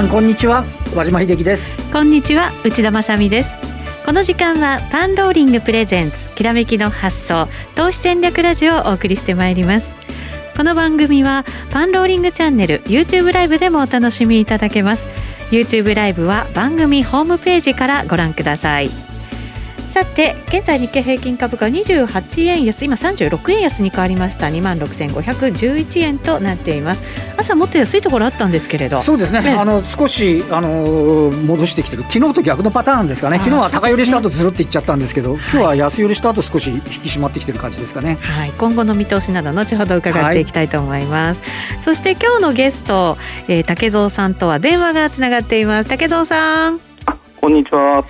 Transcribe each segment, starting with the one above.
さんこんにちは。和島秀樹です。こんにちは内田まさです。この時間はパンローリングプレゼンツきらめきの発想投資戦略ラジオをお送りしてまいります。この番組はパンローリングチャンネル YouTube ライブでもお楽しみいただけます。YouTube ライブは番組ホームページからご覧ください。さて現在日経平均株価28円安今36円安に変わりました。2万6511円となっています。朝もっと安いところあったんですけれど。そうですね、ね、あの少しあの戻してきてる。昨日と逆のパターンですかね。昨日は高寄りした後ずるっていっちゃったんですけど、ね、今日は安寄りした後少し引き締まってきてる感じですかね。はい。今後の見通しなど後ほど伺っていきたいと思います、はい、そして今日のゲスト、えー、竹蔵さんとは電話がつながっています。竹蔵さんこんにちは。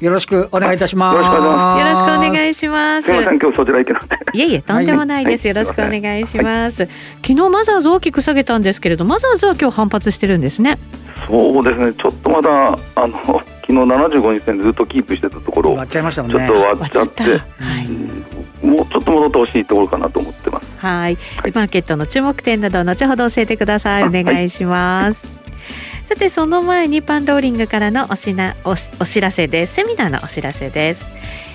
よろしくお願いいたします。よろしくお願いします。すみません、今日そちら行けなくて。いえいえ、とんでもないです。よろしくお願いします。昨日マザーズ大きく下げたんですけれど、マザーズは今日反発してるんですね。そうですね。ちょっとまだあの昨日75日線ずっとキープしてたところ、割っちゃいましたね。ちょっと割っちゃって。はい、もうちょっと戻ってほしいところかなと思ってます。はい。マーケットの注目点など後ほど教えてください。お願いします。さてその前にパンローリングからのおしなおお知らせです。セミナーのお知らせです。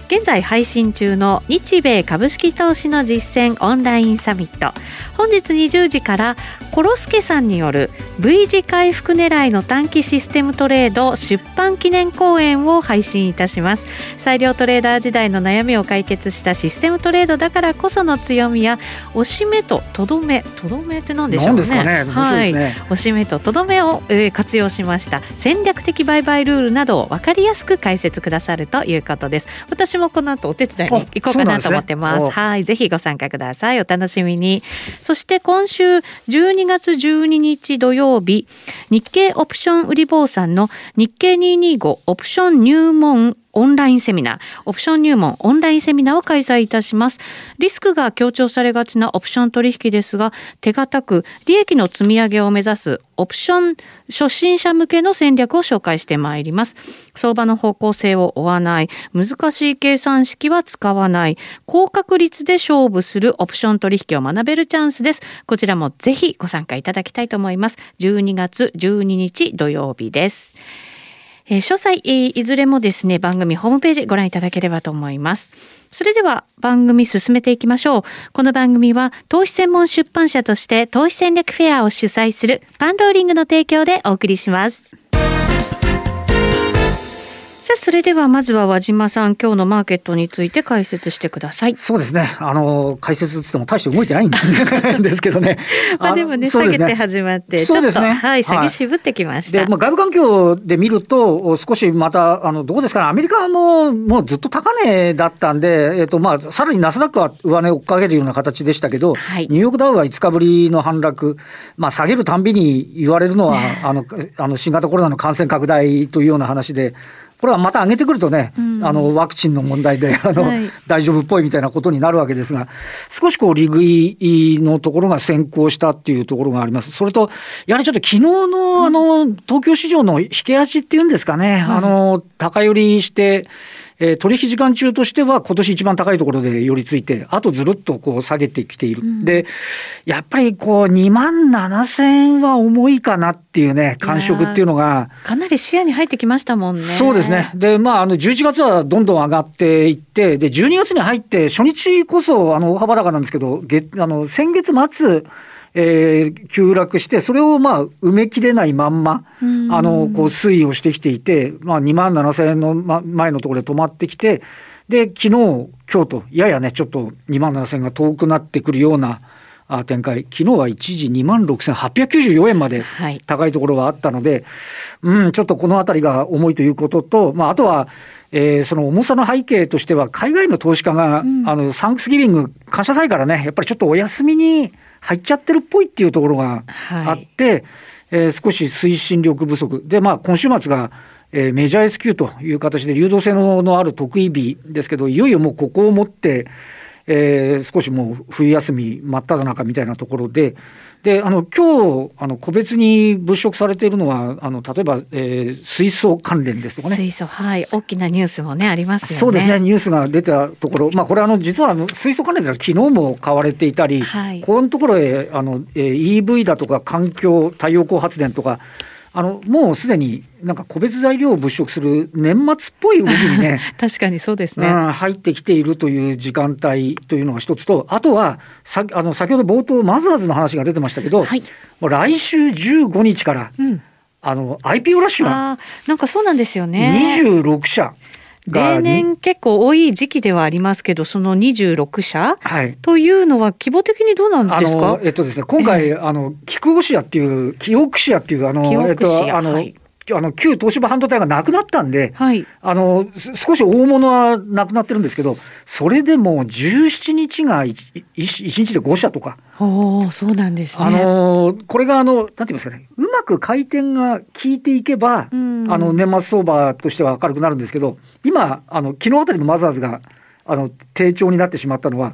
現在配信中の日米株式投資の実践オンラインサミット。本日20時からコロスケさんによる V 字回復狙いの短期システムトレード出版記念講演を配信いたします。裁量トレーダー時代の悩みを解決したシステムトレードだからこその強みや押し目ととどめとどめって何でしょうね、ね、はい、押し目ととどめを、えー、活用しました。戦略的売買ルールなどを分かりやすく解説くださるということです。私もこの後お手伝いに行こうかなと思ってます。すね、はい、ぜひご参加ください。お楽しみに。そそして今週12月12日土曜日、日経オプション売り坊さんの日経225オプション入門オンラインセミナー、オプション入門オンラインセミナーを開催いたします。リスクが強調されがちなオプション取引ですが、手堅く利益の積み上げを目指すオプション初心者向けの戦略を紹介してまいります。相場の方向性を追わない、難しい計算式は使わない、高確率で勝負するオプション取引を学べるチャンスです。こちらもぜひご参加いただきたいと思います。12月12日土曜日です。えー、詳細、えー、いずれもですね、番組ホームページご覧いただければと思います。それでは番組進めていきましょう。この番組は投資専門出版社として投資戦略フェアを主催するパンローリングの提供でお送りします。さあ、それではまずは和島さん、今日のマーケットについて解説してください。そうですね。あの、解説つっても大して動いてないんで すけどね。まあでもね、下げて始まって、そうですね。はい、下げ渋ってきました。で、まあ外部環境で見ると、少しまた、あの、どうですかね、アメリカももうずっと高値だったんで、えっ、と、まあ、さらにナスダックは上値を追っかけるような形でしたけど、はい、ニューヨークダウは5日ぶりの反落、まあ、下げるたんびに言われるのは、あの、あの、新型コロナの感染拡大というような話で、これはまた上げてくるとね、うん、あのワクチンの問題で あの、はい、大丈夫っぽいみたいなことになるわけですが、少しこう利食いのところが先行したっていうところがあります。それと、やはりちょっと昨日のあの東京市場の引け足っていうんですかね、あの高寄りして、えー、取引時間中としては今年一番高いところで寄り付いて、あとずるっとこう下げてきている。うん、で、やっぱりこう2万7000円は重いかなっていうね、感触っていうのが。かなり視野に入ってきましたもんね。そうですね。で、まあ、あの、11月はどんどん上がっていって、で、12月に入って初日こそ、あの、大幅高なんですけど、月、あの、先月末、えー、急落して、それをまあ埋めきれないまんま、あのこう推移をしてきていて、まあ、2万7000円の前のところで止まってきて、で昨日今日とややね、ちょっと2万7000円が遠くなってくるような展開、昨日は一時2万6894円まで高いところがあったので、はい、うん、ちょっとこのあたりが重いということと、まあ、あとは、えー、その重さの背景としては、海外の投資家が、うん、あのサンクスギビング、感謝祭からね、やっぱりちょっとお休みに入っちゃってるっぽいっていうところがあって、はい、えー、少し推進力不足。で、まあ、今週末が、えー、メジャー S q という形で流動性のある得意日ですけどいよいよもうここをもって、えー、少しもう冬休み真っ只中みたいなところで、であの今日あの個別に物色されているのはあの例えば、えー、水素関連ですとかね。水素はい。大きなニュースもねありますよね。そうですね。ニュースが出たところ。まあこれあの実はあの水素関連では昨日も買われていたり、はい、このところへあの、えー、EV だとか環境太陽光発電とかあのもうすでになんか個別材料を物色する年末っぽい動きにね 確かにそうですね、うん、入ってきているという時間帯というのが一つと、あとはさあの先ほど冒頭、マザーズの話が出てましたけど、はい、もう来週15日から、うん、あの IPO ラッシュがなんかそうなんですよね。26社。が、例年結構多い時期ではありますけど、その26社？はい、というのは規模的にどうなんあですか？のえっとですね、今回、あのキクオシアっていう、キオクシアっていう、あのキオえっクシアとあの、はいあの旧東芝半導体がなくなったんで、はい。あのす少し大物はなくなってるんですけど、それでも17日が 1, 日で5社とか、おお、そうなんですね。あのこれがあの、なんて言いますかね、うまく回転が効いていけば、うんあの年末相場としては明るくなるんですけど、今、あの昨日あたりのマザーズがあの低調になってしまったのは、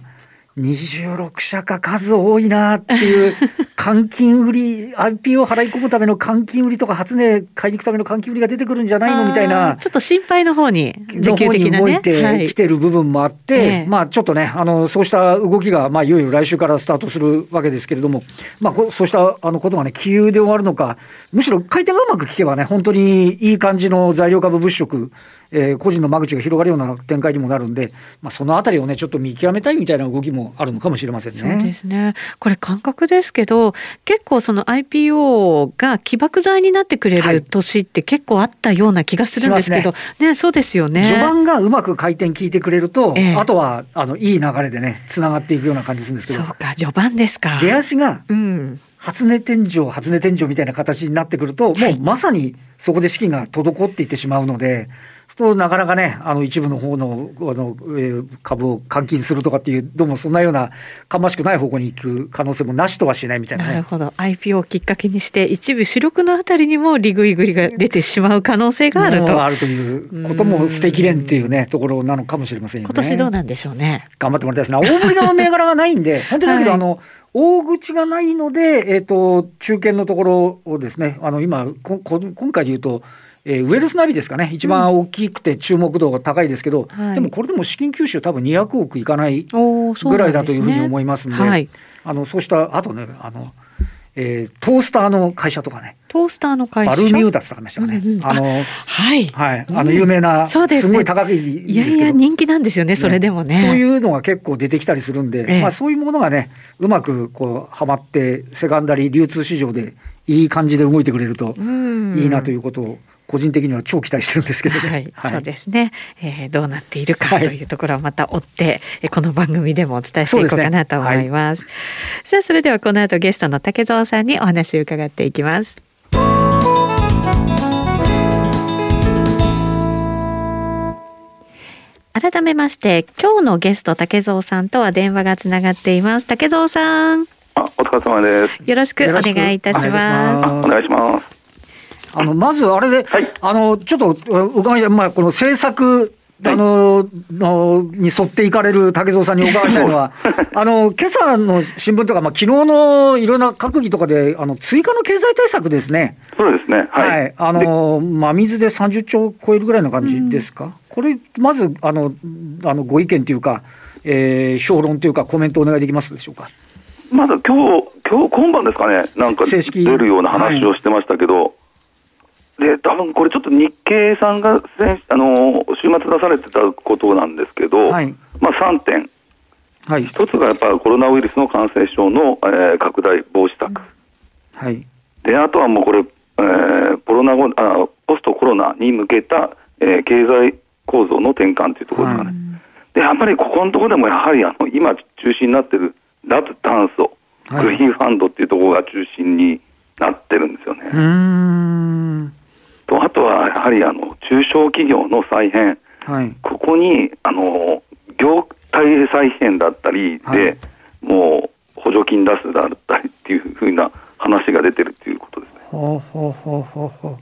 26社か数多いなっていう、換金売り、IP を払い込むための換金売りとか、初値買いに行くための換金売りが出てくるんじゃないのみたいあなー。ちょっと心配の方に、時給的なね。動いてきてる部分もあって、ええまあちょっとね、あのそうした動きが、まあ、いよいよ来週からスタートするわけですけれども、まあ、こそうしたあのことがね、気流で終わるのか、むしろ回転がうまく効けばね、本当にいい感じの材料株物色、えー個人の間口が広がるような展開にもなるんで、まあ、そのあたりをね、ちょっと見極めたいみたいな動きもあるのかもしれませんね。そうですね。これ感覚ですけど、結構その IPO が起爆剤になってくれはいる年って結構あったような気がするんですけど、ねそうですよね。序盤がうまく回転効いてくれると、ええあとはあのいい流れでね、つながっていくような感じするんですけど、そうか、序盤ですか。出足がうん。初値天井、初値天井みたいな形になってくると、もうまさにそこで資金が滞っていってしまうので、そうするとなかなかね、あの一部の方のあの、えー株を換金するとかっていう、どうもそんなようなかましくない方向に行く可能性もなしとはしないみたいなね。なるほど。IPO をきっかけにして、一部主力のあたりにも利食いぐりが出てしまう可能性があると。あるということも捨てきれんっていうね、ところなのかもしれませんよね。今年どうなんでしょうね。頑張ってもらいたいですね。大盛りの銘柄がないんで、本当にだけど、はいあの、大口がないので、えっ、と、中堅のところをですね、あの、今、ここ今回で言うと、えーウェルスナビですかね、一番大きくて注目度が高いですけど、はいでもこれでも資金吸収多分200億いかないぐらないだというふうに思いますんで、はい。あの、そうした、あとね、あの、えートースターの会社とかね、トースターの会社？バルミューダってありましたかね。うんうんあの、はい。はい、あの、有名な、そうですねごい高い。いやいや、人気なんですよね、それでもね。そういうのが結構出てきたりするんで、ええまあ、そういうものがね、うまくこうはまって、セカンダリー流通市場でいい感じで動いてくれるとうんいいなということを、個人的には超期待してるんですけどね。はい、そうですね、えーどうなっているかはいというところはまた追って、えーこの番組でもお伝えしていこうかなと思います。さあ、それではこの後ゲストの竹蔵さんにお話を伺っていきます。改めまして、今日のゲスト竹蔵さんとは電話がつながっています。竹蔵さん、あ、お疲れ様です。よろしくお願いいたし。ますお願いします。あのまずあれで、はい。あのちょっと伺いまあ、この政策あののに沿っていかれる竹蔵さんにお伺いしたいのは、あの今朝の新聞とか、まあ昨日のいろんな閣議とかで、あの追加の経済対策ですね、そうですね。は、はい。い。あの真水で30兆を超えるぐらいの感じですか、これ、まずあのあのご意見というか、えー評論というか、コメントお願いできますでしょうか？まだ今日、今日今晩ですかね、なんか正式。出るような話をしてましたけど、で、多分これちょっと日経さんが先あの週末出されてたことなんですけど、はいまあ3点。はい、一つがやっぱコロナウイルスの感染症の、えー拡大防止策。はい、で、あとはもうこれ、えーコロナ後あ、ポストコロナに向けた、えー経済構造の転換というところですかね。で、やっぱりここのところでもやはりあの今中心になっている脱炭素、はいグリーンファンドっていうところが中心になってるんですよね。あとはやはりあの中小企業の再編、はい、ここにあの業態再編だったりで、はいもう補助金出すだったりっていうふうな話が出てるっていうことですね。ほうほうほうほうほう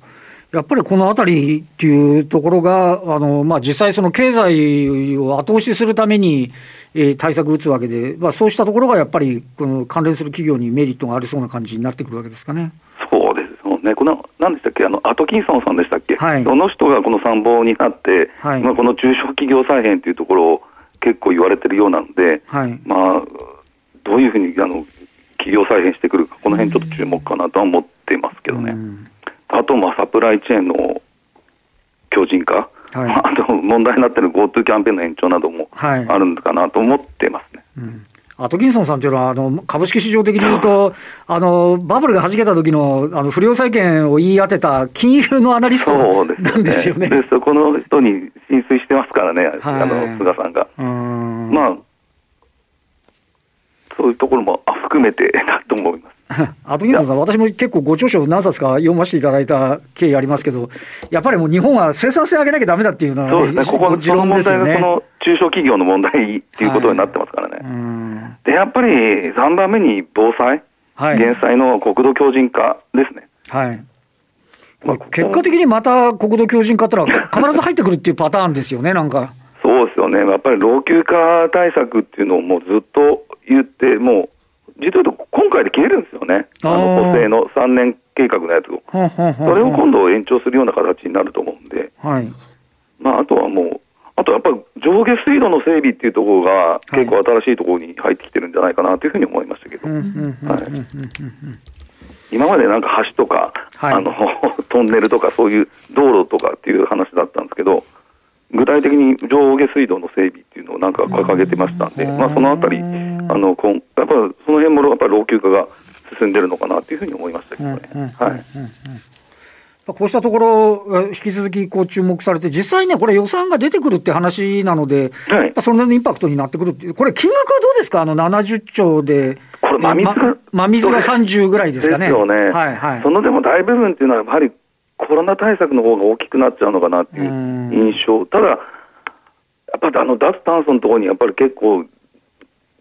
やっぱりこのあたりっていうところが、あのまあ、実際、その経済を後押しするために、えー対策打つわけで、まあ、そうしたところがやっぱり、この関連する企業にメリットがありそうな感じになってくるわけですかね。そうですよね。この何でしたっけ？あのアトキンソンさんでしたっけ、はい。その人がこの参謀になって、はい。まあ、この中小企業再編というところを結構言われてるようなので、はい、まあ、どういうふうにあの企業再編してくるか、この辺ちょっと注目かなとは思ってますけどね。うん。あと、まあ、サプライチェーンの強靭化、はい。まあ、あと問題になっている GoTo キャンペーンの延長などもはい。あるんかなと思ってますね。うんアトキンソンさんというのは、あの株式市場的に言うと、あのバブルが弾けた時のあの不良債権を言い当てた金融のアナリストなんですよね。でそこの人に浸水してますからね、はいあの菅さんが。んまあ、そういうところもあ含めて だと思います。アトキンソンさん、私も結構ご著書何冊か読ませていただいた経緯ありますけど、やっぱりもう日本は生産性上げなきゃだめだっていうのは、そうですね、ここの持論問ですよね。題がその中小企業の問題っていうことになってますからね。うんで、やっぱり3番目に防災、はい減災の国土強靭化ですね。はいこれ結果的にまた国土強靭化ってのは必ず入ってくるっていうパターンですよね、なんか。そうですよね、やっぱり老朽化対策っていうのをもうずっと言って、もう、実は言うと今回で切れるんですよね、あの補正の3年計画のやつを。それを今度延長するような形になると思うんで、はい。まあ、あとはもう、あとやっぱり上下水道の整備っていうところが、結構新しいところに入ってきてるんじゃないかなというふうに思いましたけど、はい。今までなんか橋とか、はい。あの トンネルとか、そういう道路とかっていう話だったんですけど、具体的に上下水道の整備っていうのをなんか掲げてましたんで、うん。まあ、そのあたり、あのこんやっぱりその辺もやっぱり老朽化が進んでるのかなというふうに思いましたけどね。はいこうしたところ、え引き続きこう注目されて、実際ね、これ、予算が出てくるって話なので、はい。やっぱそれなりのインパクトになってくるっていう、これ、金額はどうですか、あの70兆で、これ真水ま真水が30ぐらいですかね。ですよね、はいはい。そのでも大部分っていうのは、やはりコロナ対策の方が大きくなっちゃうのかなっていううん。印象、ただ、やっぱあの脱炭素のところにやっぱり結構、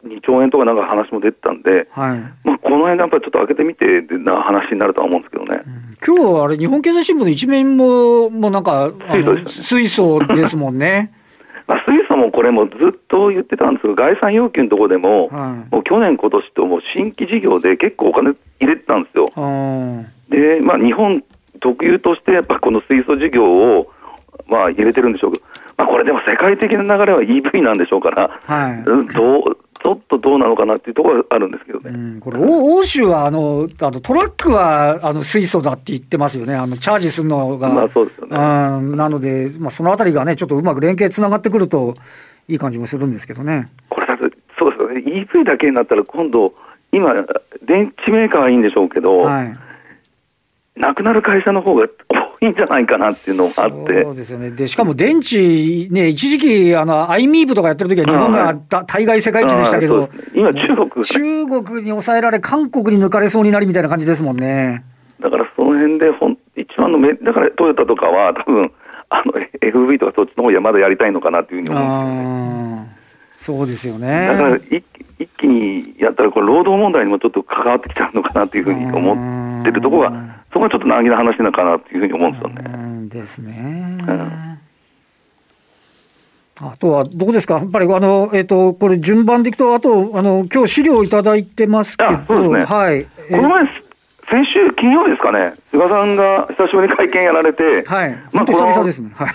2兆円とかなんか話も出てたんで、はいまあ、この辺、やっぱりちょっと開けてみてな話になるとは思うんですけどね。今日あれ、日本経済新聞の一面も、もうなんか、水素ですよね水素ですもんね。まあ、水素もこれもずっと言ってたんですけど、概算要求のところでも、はいもう去年、今年ともう新規事業で結構お金入れてたんですよ。で、まあ、日本特有として、やっぱこの水素事業を、まあ、入れてるんでしょうけど、まあ、これでも世界的な流れは EV なんでしょうから、はいうんどうどうなのかなっていうところはあるんですけどね。うん、これ、お欧州はあのあのトラックはあの水素だって言ってますよね、あのチャージするのが。まあそうですよねうんなので、まあ、そのあたりがね、ちょっとうまく連携つながってくるといい感じもするんですけどね。これだって、そうですよね、EV だけになったら、今度、今、電池メーカーはいいんでしょうけど、はいなくなる会社の方が多いんじゃないかなっていうのもあってそう、ですよね。で、しかも電池、ね、一時期、あの、アイミーブとかやってる時は日本が大概世界一でしたけど今、中国中国に抑えられ、韓国に抜かれそうになりみたいな感じですもんね。だからその辺でほん、一番のめ、だからトヨタとかは、多分あの FV とかそっちの方にはまだやりたいのかなっていうふうに思うんですよね。そうですよね。だから一一気にやったら、これ、労働問題にもちょっと関わってきちゃうのかなというふうに思ってるところうんが、そこはちょっと難儀な話なのかなというふうに思うんですよね。うんですね。ん。あとはどうですか、やっぱりあの、えっとこれ、順番でいくと、あと、あの今日資料いただいてますけど、あそうですね。はい、この前、先週金曜日ですかね、菅さんが久しぶりに会見やられて、はい、まあ久々ですね。はい。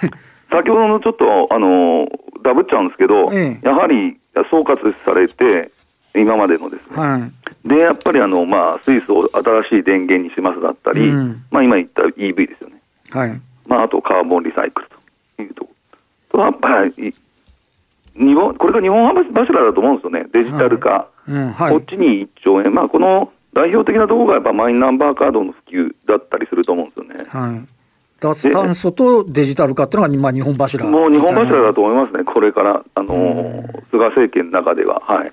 先ほどのちょっと、あのダブっちゃうんですけど、ええ。やはり総括されて、今までのですね、はいで、やっぱりあの、まあ、水素を新しい電源にしますだったり、うんまあ、今言った EV ですよね。はいまあ、あとカーボンリサイクルというところ。と、やっぱり、日本、これが日本柱だと思うんですよね。デジタル化。うんはいこっちに1兆円。まあ、この代表的なところがやっぱマイナンバーカードの普及だったりすると思うんですよね。はい、脱炭素とデジタル化っていうのが、まあ、日本柱もう日本柱だと。と思いますね。これから、あのー菅政権の中では。はい。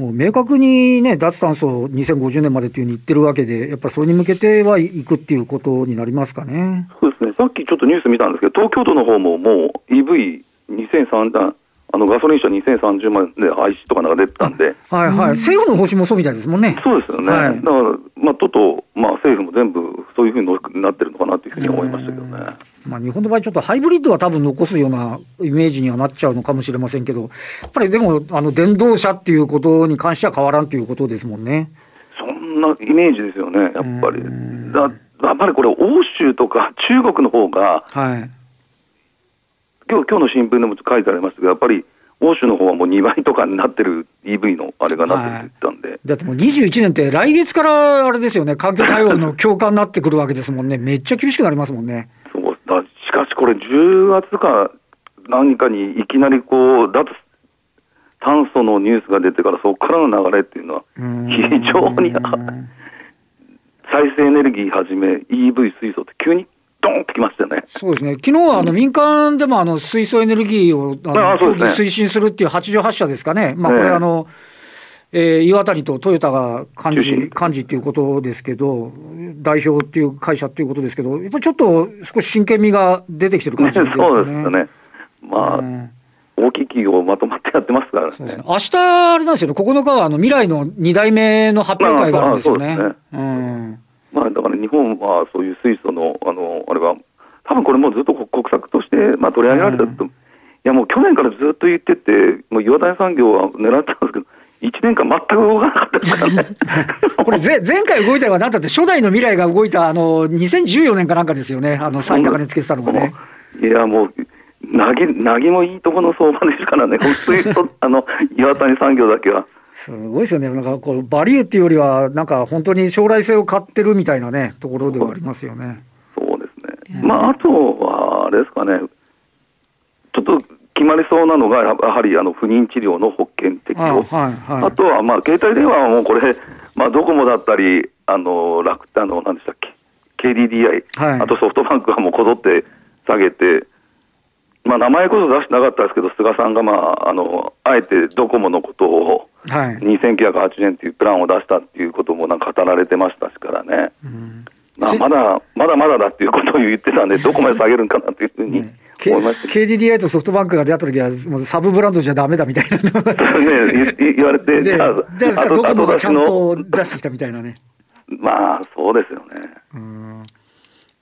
もう明確にね、脱炭素2050年までというふうに言ってるわけで、やっぱりそれに向けてはいくっていうことになりますかね。そうですね。さっきちょっとニュース見たんですけど、東京都の方ももう EV2030、あのガソリン車2030万で廃止とかなんか出てたんで、はいはい、政府の方針もそうみたいですもんね。そうですよね。はいだから、まあ、都と、まあ、政府も全部そういうふうになってるのかなというふうに思いましたけどね。まあ、日本の場合、ちょっとハイブリッドは多分残すようなイメージにはなっちゃうのかもしれませんけど、やっぱりでも、あの電動車っていうことに関しては変わらんということですもんね。そんなイメージですよね、やっぱりうん。だやっぱりこれ、欧州とか中国の方が、はい。今日今日の新聞でも書いてありましたけど、やっぱり欧州の方はもう2倍とかになってる EV のあれがなってたんで、だってもう21年って来月からあれですよね、環境対応の強化になってくるわけですもんね。めっちゃ厳しくなりますもんね。そうだしかしこれ、10月か何かにいきなりこう、脱炭素のニュースが出てから、そこからの流れっていうのは、非常に 再生エネルギーはじめ EV 水素って急にドーンときましたよね。そうですね。昨日はあの民間でもあの水素エネルギーをあのね推進するっていう88社ですかね。まあこれええあの、えー岩谷とトヨタが幹事、幹事っていうことですけど、代表っていう会社っていうことですけど、やっぱりちょっと少し真剣味が出てきてる感ねじですかね。そうですよね。まあ、うん大きい企業まとまってやってますからね。ね明日、あれなんですよね、9日はあの未来の2代目の発表会があるんですよね。まあそうですうんまあ、だから日本はそういう水素の、あの、あれは、多分これもうずっと国策として、まあ、取り上げられたと、ういやもう去年からずっと言ってて、もう岩谷産業は狙ってたんですけど、1年間全く動かなかったですからね。これぜ、前回動いたのは何だって、初代の未来が動いた、あの、2014年かなんかですよね、あの、最高値つけてたのがね。いや、もう、なぎ、なぎもいいところの相場ですからね、この水素、あの、岩谷産業だけは。すごいですよね。なんかこう、バリューっていうよりは、なんか本当に将来性を買ってるみたいなね、ところではありますよね。そうですね。うんまあ、あとは、あれですかね、ちょっと決まりそうなのが、やはりあの不妊治療の保険適あ用。はいはい。あとは、まあ、携帯電話はもうこれ、まあ、ドコモだったり、あの、楽天、あの、何でしたっけ、KDDI、はいあとソフトバンクはもうこぞって下げて、まあ、名前こそ出してなかったですけど、菅さんが、まあ、あの、あえてドコモのことを、はい。2980円っていうプランを出したっていうこともなんか語られてましたしからね。うんまあ、せまだ、まだまだだっていうことを言ってたんで、どこまで下げるんかなっていうふうにね K- KDDI とソフトバンクが出会った時は、もうサブブランドじゃダメだみたいなね、言言われて、で、じゃあでさ後ドコモがちゃん後と出してきたみたいなね。のまあ、そうですよね。うん。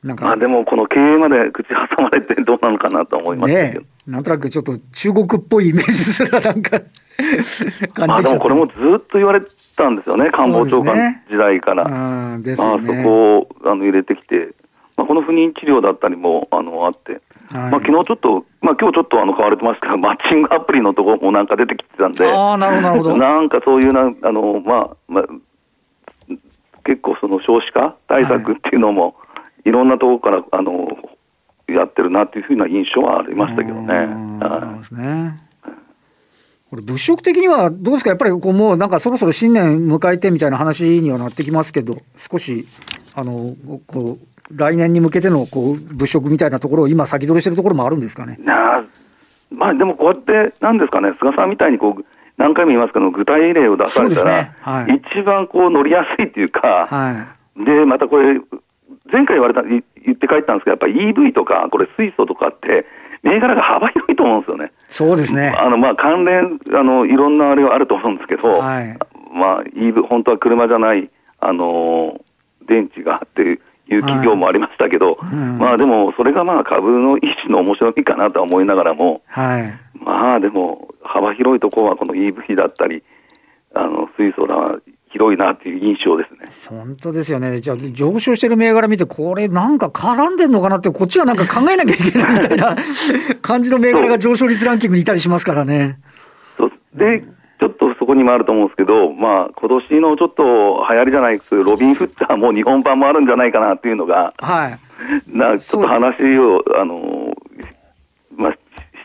なんか、まあ、でも、この経営まで口挟まれてどうなのかなと思いましたけねど。なんとなくちょっと中国っぽいイメージすらなんか 感まあ、でもこれもずっと言われてたんですよね、官房長官時代から。うんですまあ、そ。こをあの入れてきて、まあ、この不妊治療だったりもあのあって、はい。まあ昨日ちょっと、まあ今日ちょっとあの買われてますけど、マッチングアプリのところもなんか出てきてたんで、ああ、なるほど、なんかそういうな、あの、まあ、まあ、結構その少子化対策っていうのも、い、ろんなところから、あの、やってるなっていうふうな印象はありましたけどね。これ物色的にはどうですか？やっぱりこうもうなんかそろそろ新年迎えてみたいな話にはなってきますけど、少し、あの、こう、来年に向けてのこう物色みたいなところを今先取りしてるところもあるんですかね？まあでもこうやって、なんですかね、菅さんみたいにこう、何回も言いますけど、具体例を出されたら、ね。はい。一番こう乗りやすいっていうか、はで、またこれ、前回言われた、い言って帰ったんですけど、やっぱり EV とか、これ水素とかって、銘柄が幅広いと思うんですよね。い。そうですね。あの、まあ、関連、あの、いろんなあれがあると思うんですけど、はいまあ、EV、本当は車じゃない、あのー電池がっていう企業もありましたけど、うんまあでも、それがまあ株の一種の面白みかなとは思いながらも、はい。まあでも、幅広いところはこの EV だったり、あの、水素が広いなっていう印象ですね。本当ですよね。じゃあ、上昇してる銘柄見て、これなんか絡んでんのかなって、こっちがなんか考えなきゃいけないみたいな 感じの銘柄が上昇率ランキングにいたりしますからね。で、ちょっとそこにもあると思うんですけど、まあ、今年のちょっと流行りじゃないですロビン・フッチャーも日本版もあるんじゃないかなっていうのが、はい。なちょっと話を、あの、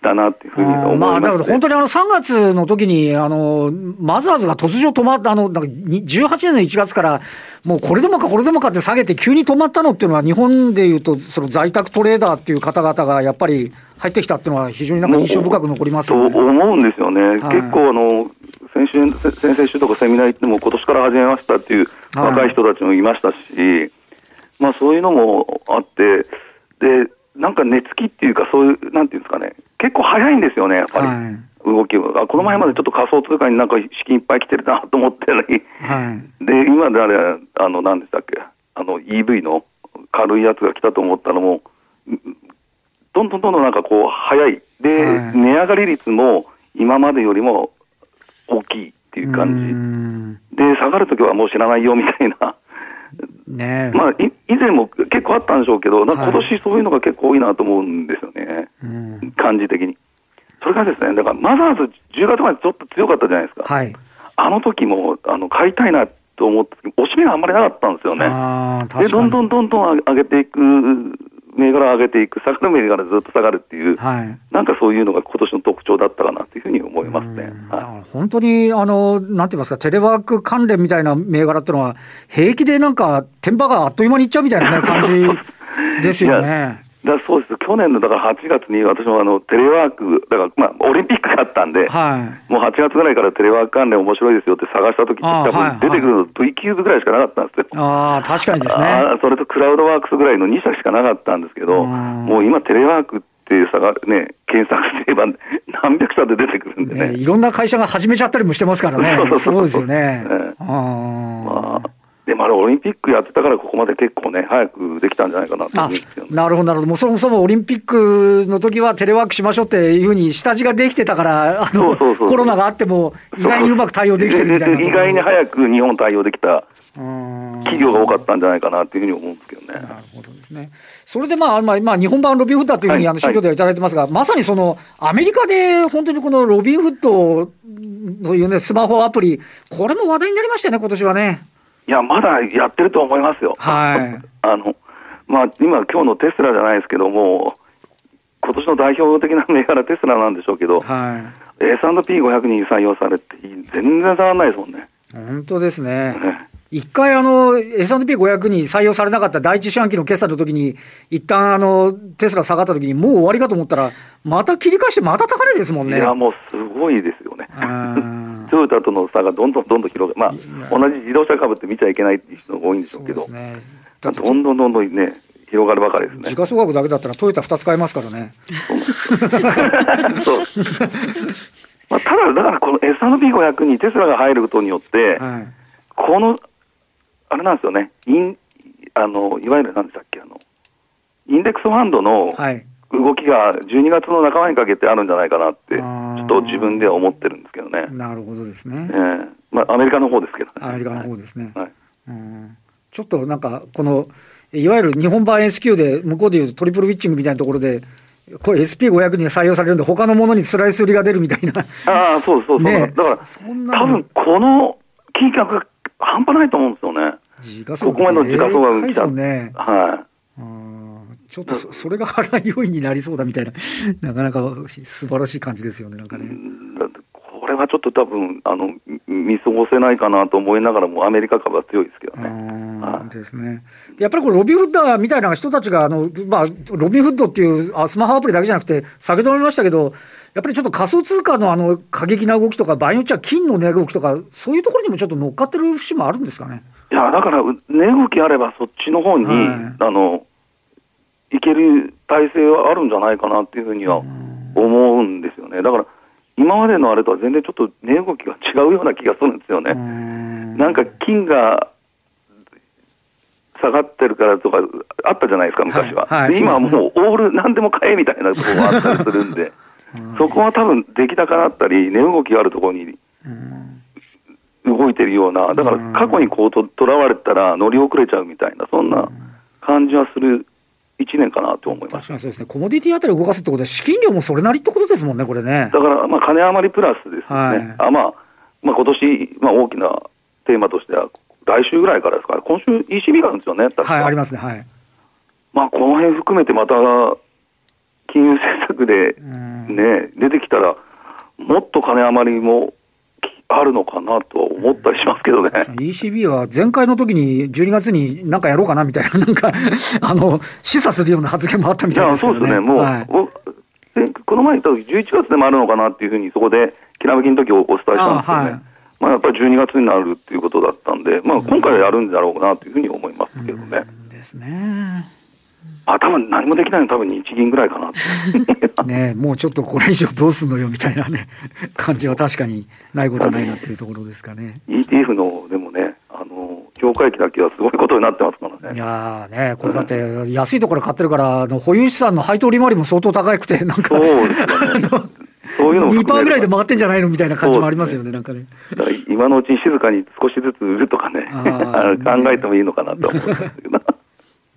たなっていうふうに思いまあ、だましてから本当にあの3月の時に、あの、マザーズが突如止まった、あの、なんかに18年の1月から、もうこれでもかこれでもかって下げて急に止まったのっていうのは、日本でいうと、その在宅トレーダーっていう方々がやっぱり入ってきたっていうのは非常になんか印象深く残りますとよね。思うんですよね、はい。結構あの、先週、せ先々週とかセミナー行っても、今年から始めましたっていうはい。若い人たちもいましたし、まあそういうのもあって、で、なんか寝つきっていうか、そういう、なんていうんですかね、結構早いんですよね、やっぱり。はい。動きがあこの前までちょっと仮想通貨になんか資金いっぱい来てるなと思ってたのに、はい。で、今であれ、あの、何でしたっけ、あの、EV の軽いやつが来たと思ったのも、んどんどんどんどんなんかこう、早い。で、はい値上がり率も今までよりも大きいっていうう感んじ。で、下がるときはもう知らないよみたいな。ねえ。まあ、い以前も結構あったんでしょうけど、なんか今はい年そういうのが結構多いなと思うんですよね。うん感じ的に。それれがですね、だからマザーズ10月までちょっと強かったじゃないですか。はい。あの時も、あの、買いたいなと思って、押し目があんまりなかったんですよね。で。どんどんどんどん上げていく、銘柄を上げていく、下がる銘柄ずっと下がるっていう、はい。なんかそういうのが今年の特徴だったかなというふうに思いますねはから本当に、あの、なんて言いますか、テレワーク関連みたいな銘柄っていうのは、平気でなんか、天場があっという間にいっちゃうみたいなね、感じですよね。い。だそうです。去年のだから8月に私もあのテレワーク、だからまあオリンピックがあったんで、はい。もう8月ぐらいからテレワーク関連面白いですよって探した時って多分出てくるの V キューブぐらいしかなかったんですよ。ああ、確かにですね。それとクラウドワークスぐらいの2社しかなかったんですけど、うんもう今テレワークっていう差がね、検索すれば 何百社で出てくるんでね。ね、いろんな会社が始めちゃったりもしてますからね。そうですよね。ええあまあ、でもあれオリンピックやってたからここまで結構ね、早くできたんじゃないかなと思あうんですよね。なるほど、なるほど。もうそもそもオリンピックの時はテレワークしましょうっていうふうに下地ができてたから、コロナがあっても意外にうまく対応できてるみたいな。意外に早く日本対応できたうん企業が多かったんじゃないかなっていうふうに思うんですけどね。なるほどですね。それでまあ、まあ、まあ、日本版ロビンフッドというふうにはいあの資料ではいただいてますが、まさにそのアメリカで本当にこのロビンフッドというね、スマホアプリ、これも話題になりましたよね、今年はね。いや、まだやってると思いますよ。はい あの、まあ、今、今日のテスラじゃないですけども、今年の代表的な銘柄テスラなんでしょうけど、は S&P500 に採用されて、全然下がらないですもんね。い。本当ですね。ね一回あの S&P500 に採用されなかった第一四半期の決算の時に、一旦あのテスラ下がった時に、もう終わりかと思ったら、また切り返して、また高値ですもんね。いや、もうすごいですよね。うんトヨタとの差がどんどんどんどん広がる、まあ、同じ自動車株って見ちゃいけないっていう人が多いんでしょそううけど、ね。どんどんどんどんね、広がるばかりですね時。価総額だけだったらトヨタ2つ買えますからね。そうまあ、ただ、だからこの S&P500 にテスラが入ることによって、はい。この、あれなんですよね、インあのいわゆるなんでしたっけあの、インデックスファンドのはい。動きが12月の半ばにかけてあるんじゃないかなって、ちょっと自分では思ってるんですけどね、なるほどですえね。えまあ、アメリカの方ですけどね。アメリカの方ですね。はいうんちょっとなんか、この、いわゆる日本版 S q で、向こうでいうトリプルウィッチングみたいなところで、これ SP500 に採用されるんで、他のものにスライス売りが出るみたいな。ああ、そうそうそう、ねだから、多分この金額が半端ないと思うんですよね。時価総額ここまでの時価総額でかいですもんね。はうんちょっとそそれが腹い要因になりそうだみたいな、なかなか素晴らしい感じですよね、なんかい。ね。これはちょっと多分あの見過ごせないかなと思いながらも、アメリカ株は強いですけどね。うんですね。やっぱりこれ、ロビンフッダーみたいな人たちが、あのまあ、ロビンフッドっていうあスマホアプリだけじゃなくて、先ほども言いましたけど、やっぱりちょっと仮想通貨のあの過激な動きとか、場合によっちゃ金の値動きとか、そういうところにもちょっと乗っかってる節もあるんですかね。いや、だから、値動きあれば、そっちの方に、はいあの、いける体制はあるんじゃないかなっていうふうには思うんですよね。だから、今までのあれとは全然ちょっと値動きが違うような気がするんですよね。ななんか金が下がってるからとかあったじゃないですか、昔は。はいはいで今はもうオール何でも買えみたいなところがあったりするんで、そこは多分出来高だったり、値動きがあるところに動いてるような、だから過去にこうととらわれたら乗り遅れちゃうみたいな、そんな感じはする1年かなと思います。確かにそうですね、コモディティあたり動かすってことは、資金量もそれなりってことですもんね、これね。だから、まあ、金余りプラスですよね。はいあまあ、まあ、今年、まあ、大きなテーマとしては、来週ぐらいからですから、今週 ECB があるんですよね。はい、ありますね、はい。まあ、この辺含めてまた、金融政策でうんね、出てきたら、もっと金余りもきあるのかなとは思ったりしますけどね。ECB は前回の時に12月になんかやろうかなみたいな、なんか、あの、示唆するような発言もあったみたいですけどね。そうですね、もう、はいこの前言った11月でもあるのかなっていうふうに、そこで、きらめきの時おお伝えしたんですよね。あはいまあ、やっぱり12月になるっていうことだったんで、まあ、今回はやるんだろうなというふうに思いますけどね。ですね。あ、多分何もできないの多分日銀ぐらいかな。ねもうちょっとこれ以上どうすんのよみたいなね、感じは確かにないことはないなっていうところですかね。ETF の、でもね、あの、境界期だけはすごいことになってますからいね。やーね、これだって安いところ買ってるから、あの保有資産の配当利回りも相当高くて、なんか、そうですよね。そういうのも含め2%ぐらいで回ってんじゃないのみたいな感じもありますよね、なんかね。今のうちに静かに少しずつ売るとかね、考えてもいいのかなと思うんですけど。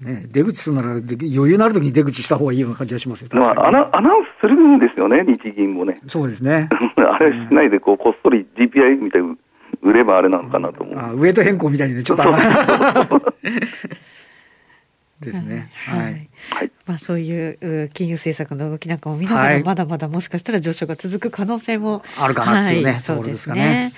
ね、出口するなら余裕のあるときに出口した方がいいような感じがしますよ。まあ、アナアナウンスするんですよね、日銀もね。そうですね。あれしないでこう、こっそり GPI みたいに売ればあれなのかなと思う。あウエイト変更みたいにね、ちょっと。ですね。はい。はい、まあそういう金融政策の動きなんかを見ながら、まだまだもしかしたら上昇が続く可能性もあるかなっていうね、はい、そうですね。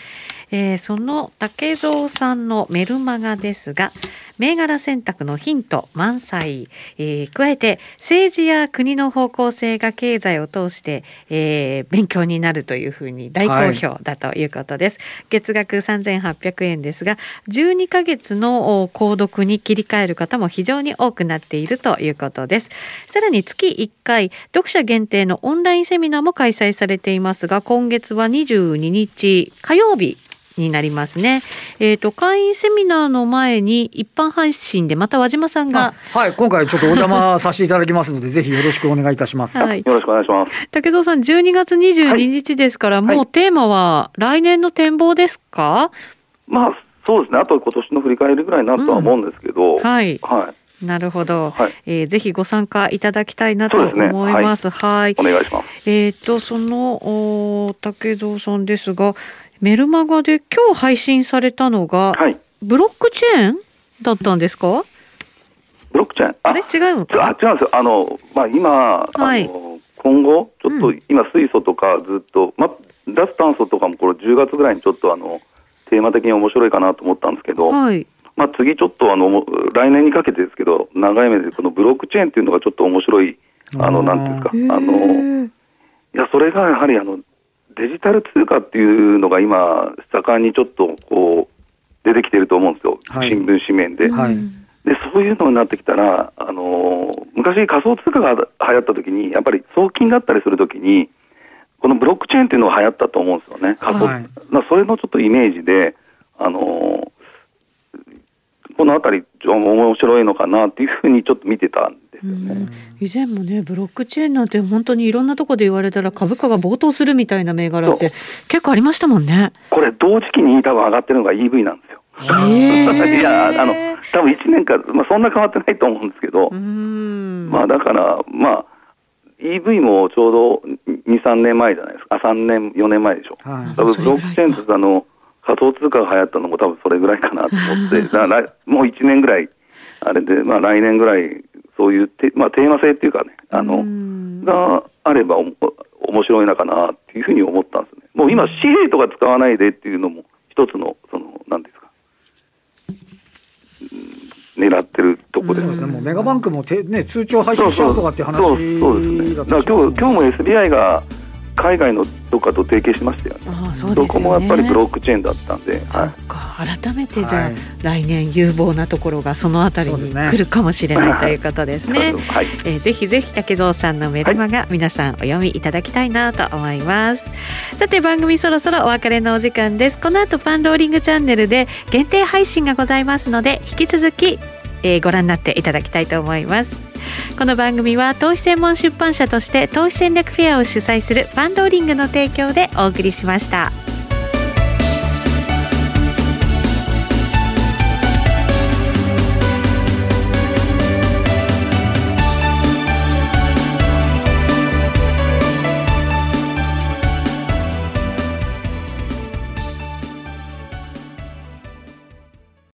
えー、その竹蔵さんのメルマガですが、銘柄選択のヒント満載、えー、加えて政治や国の方向性が経済を通して、えー、勉強になるというふうに大好評だということです、はい、月額3800円ですが12ヶ月の購読に切り替える方も非常に多くなっているということです。さらに月1回読者限定のオンラインセミナーも開催されていますが今月は22日火曜日になりますね。えっ、ー、と、会員セミナーの前に一般配信でまた和島さんが。はい、今回ちょっとお邪魔させていただきますので、ぜひよろしくお願いいたします。はい、よろしくお願いします。竹蔵さん、12月22日ですから、はい、もうテーマは来年の展望ですか、まあ、そうですね。あと今年の振り返りぐらいになるとは思うんですけど、うん、はい。はい。なるほど、はい、えー、ぜひご参加いただきたいなと思います。すね、はい、はい、お願いします。えっ、ー、とそのお竹蔵さんですが、メルマガで今日配信されたのが、はい、ブロックチェーンだったんですか？ブロックチェーン？あれ？違うのか？あ違うんですよ。あの、まあ、今、はい、あの今後、ちょっと、今、水素とかずっと、ま、脱炭素とかもこれ10月ぐらいにちょっとあの、テーマ的に面白いかなと思ったんですけど、はい、まあ、次ちょっとあの、来年にかけてですけど、長い目でこのブロックチェーンっていうのがちょっと面白い、あの、なんていうんですか、あの、いや、それがやはりあの、デジタル通貨っていうのが今、盛んにちょっとこう出てきてると思うんですよ、はい、新聞紙面で。はい、でそういうのになってきたら、あのー、昔、仮想通貨が流行った時に、やっぱり送金だったりするときに、このブロックチェーンっていうのが流行ったと思うんですよね、仮想、はい、それのちょっとイメージで、あのー、このあたり、面白いのかなっていうふうにちょっと見てたんですよね。以前もね、ブロックチェーンなんて本当にいろんなところで言われたら株価が暴騰するみたいな銘柄って結構ありましたもんね。これ同時期に多分上がってるのが EV なんですよ。いや、あの、多分1年か、まあそんな変わってないと思うんですけど、まあだから、まあ、EV もちょうど2、3年前じゃないですか。あ、3年、4年前でしょ。はい、多分ブロックチェーンってあの、仮想通貨が流行ったのも多分それぐらいかなと思って、だからもう1年ぐらい、あれで、まあ来年ぐらいそういうテ,、まあ、テーマ性っていうかね、あの、があればお面白いのかなっていうふうに思ったんですね。もう今、紙幣とか使わないでっていうのも一つの、その、なんですか、狙ってるところですね。もうメガバンクもて、ね、通帳配信しちゃうとかって話そうそうですね。だから今日今日も SBI が海外のどっかと提携しましたよね。あそうですねどこもやっぱりブロックチェーンだったんで。そっか、改めてじゃあ、はい、来年有望なところがそのあたりに来るかもしれない、ということですね。はい、えー、ぜひぜひ竹蔵さんのメルマガ、皆さんお読みいただきたいなと思います。さて番組そろそろお別れのお時間です。この後パンローリングチャンネルで限定配信がございますので引き続き、えー、ご覧になっていただきたいと思います。この番組は投資専門出版社として投資戦略フェアを主催するファンローリングの提供でお送りしました。